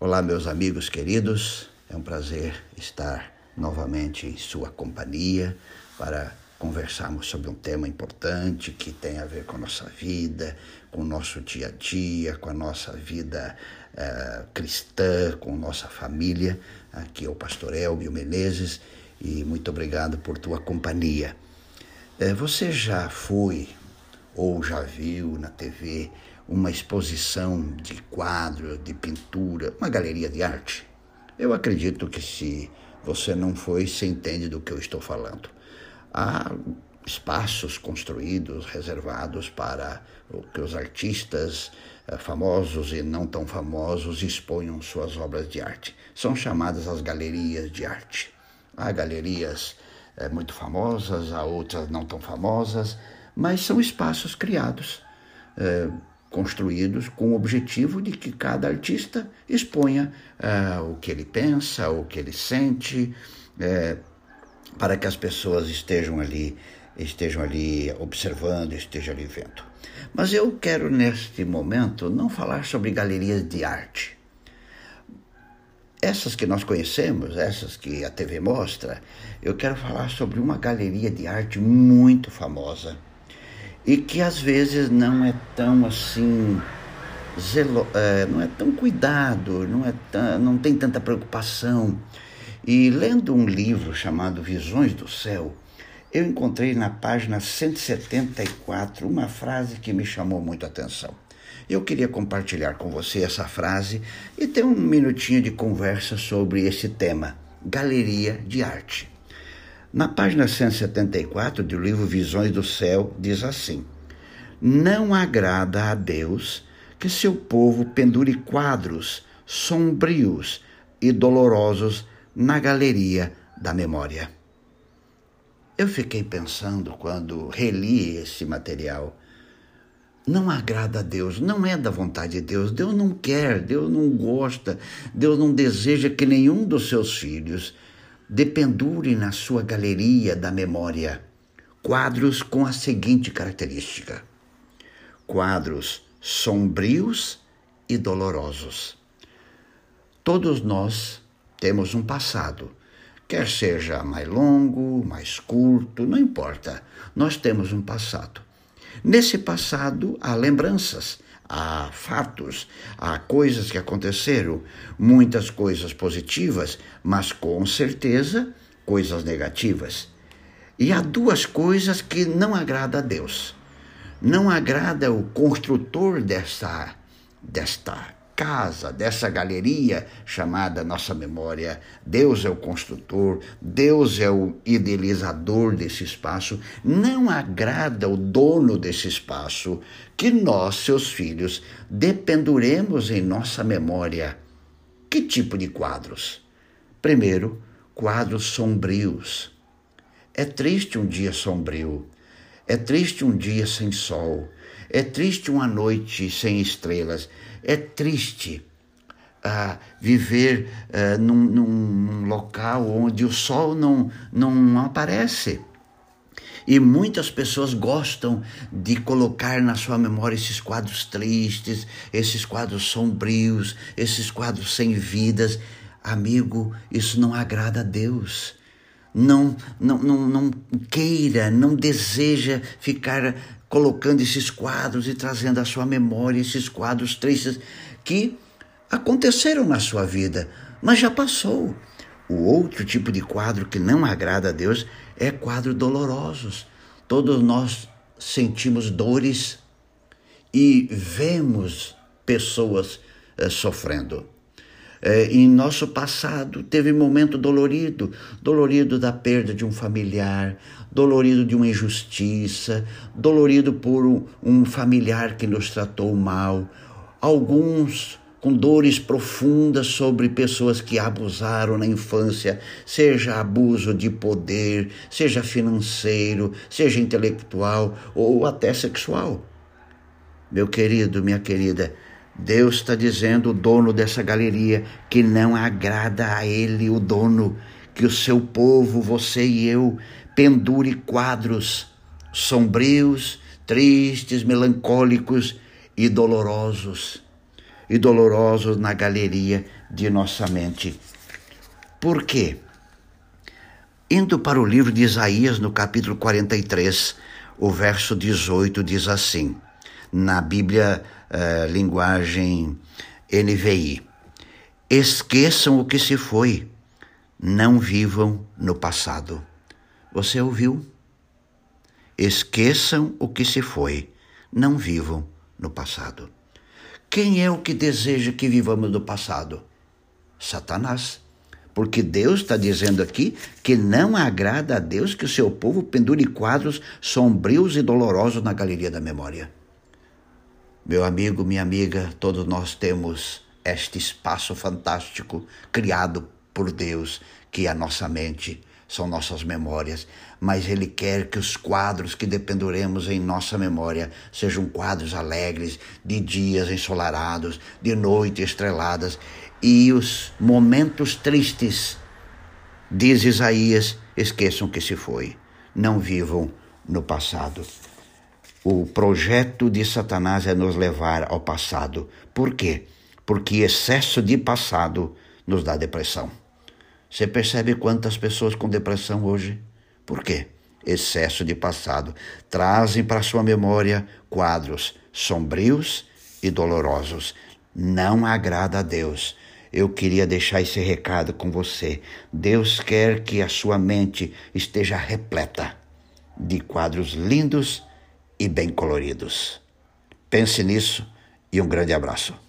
Olá, meus amigos queridos, é um prazer estar novamente em sua companhia para conversarmos sobre um tema importante que tem a ver com a nossa vida, com o nosso dia a dia, com a nossa vida uh, cristã, com nossa família. Aqui é o pastor Elbio Menezes e muito obrigado por tua companhia. Uh, você já foi ou já viu na TV uma exposição de quadro, de pintura, uma galeria de arte? Eu acredito que se você não foi, você entende do que eu estou falando. Há espaços construídos, reservados para que os artistas eh, famosos e não tão famosos exponham suas obras de arte. São chamadas as galerias de arte. Há galerias é, muito famosas, há outras não tão famosas, mas são espaços criados é, construídos com o objetivo de que cada artista exponha uh, o que ele pensa, o que ele sente, uh, para que as pessoas estejam ali, estejam ali observando, estejam ali vendo. Mas eu quero neste momento não falar sobre galerias de arte. Essas que nós conhecemos, essas que a TV mostra, eu quero falar sobre uma galeria de arte muito famosa e que às vezes não é tão assim zelo, é, não é tão cuidado, não é tão, não tem tanta preocupação. E lendo um livro chamado Visões do Céu, eu encontrei na página 174 uma frase que me chamou muito a atenção. Eu queria compartilhar com você essa frase e ter um minutinho de conversa sobre esse tema, galeria de arte. Na página 174 do livro Visões do Céu, diz assim: Não agrada a Deus que seu povo pendure quadros sombrios e dolorosos na galeria da memória. Eu fiquei pensando quando reli esse material. Não agrada a Deus, não é da vontade de Deus. Deus não quer, Deus não gosta, Deus não deseja que nenhum dos seus filhos dependure na sua galeria da memória quadros com a seguinte característica: quadros sombrios e dolorosos. Todos nós temos um passado, quer seja mais longo, mais curto, não importa, nós temos um passado. Nesse passado há lembranças, há fatos, há coisas que aconteceram, muitas coisas positivas, mas com certeza coisas negativas. E há duas coisas que não agrada a Deus. Não agrada o construtor desta, desta casa, dessa galeria chamada nossa memória. Deus é o construtor, Deus é o idealizador desse espaço. Não agrada o dono desse espaço que nós, seus filhos, dependuremos em nossa memória. Que tipo de quadros? Primeiro, quadros sombrios. É triste um dia sombrio. É triste um dia sem sol. É triste uma noite sem estrelas. É triste uh, viver uh, num, num, local onde o sol não, não aparece. E muitas pessoas gostam de colocar na sua memória esses quadros tristes, esses quadros sombrios, esses quadros sem vidas. Amigo, isso não agrada a Deus. Não, não, não, não queira, não deseja ficar colocando esses quadros e trazendo à sua memória esses quadros tristes que aconteceram na sua vida, mas já passou. O outro tipo de quadro que não agrada a Deus é quadros dolorosos. Todos nós sentimos dores e vemos pessoas eh, sofrendo. É, em nosso passado teve momento dolorido, dolorido da perda de um familiar, dolorido de uma injustiça, dolorido por um, um familiar que nos tratou mal, alguns com dores profundas sobre pessoas que abusaram na infância, seja abuso de poder, seja financeiro, seja intelectual ou até sexual. Meu querido, minha querida, Deus está dizendo, o dono dessa galeria, que não agrada a ele, o dono, que o seu povo, você e eu, pendure quadros sombrios, tristes, melancólicos e dolorosos. e dolorosos na galeria de nossa mente. Por quê? Indo para o livro de Isaías, no capítulo 43, o verso 18 diz assim, na Bíblia, eh, linguagem NVI: Esqueçam o que se foi, não vivam no passado. Você ouviu? Esqueçam o que se foi, não vivam no passado. Quem é o que deseja que vivamos no passado? Satanás. Porque Deus está dizendo aqui que não agrada a Deus que o seu povo pendure quadros sombrios e dolorosos na galeria da memória. Meu amigo, minha amiga, todos nós temos este espaço fantástico criado por Deus, que é a nossa mente, são nossas memórias, mas Ele quer que os quadros que dependuremos em nossa memória sejam quadros alegres, de dias ensolarados, de noites estreladas. E os momentos tristes, diz Isaías, esqueçam que se foi, não vivam no passado. O projeto de Satanás é nos levar ao passado. Por quê? Porque excesso de passado nos dá depressão. Você percebe quantas pessoas com depressão hoje? Por quê? Excesso de passado. Trazem para sua memória quadros sombrios e dolorosos. Não agrada a Deus eu queria deixar esse recado com você. Deus quer que a sua mente esteja repleta de quadros lindos e bem coloridos. Pense nisso e um grande abraço.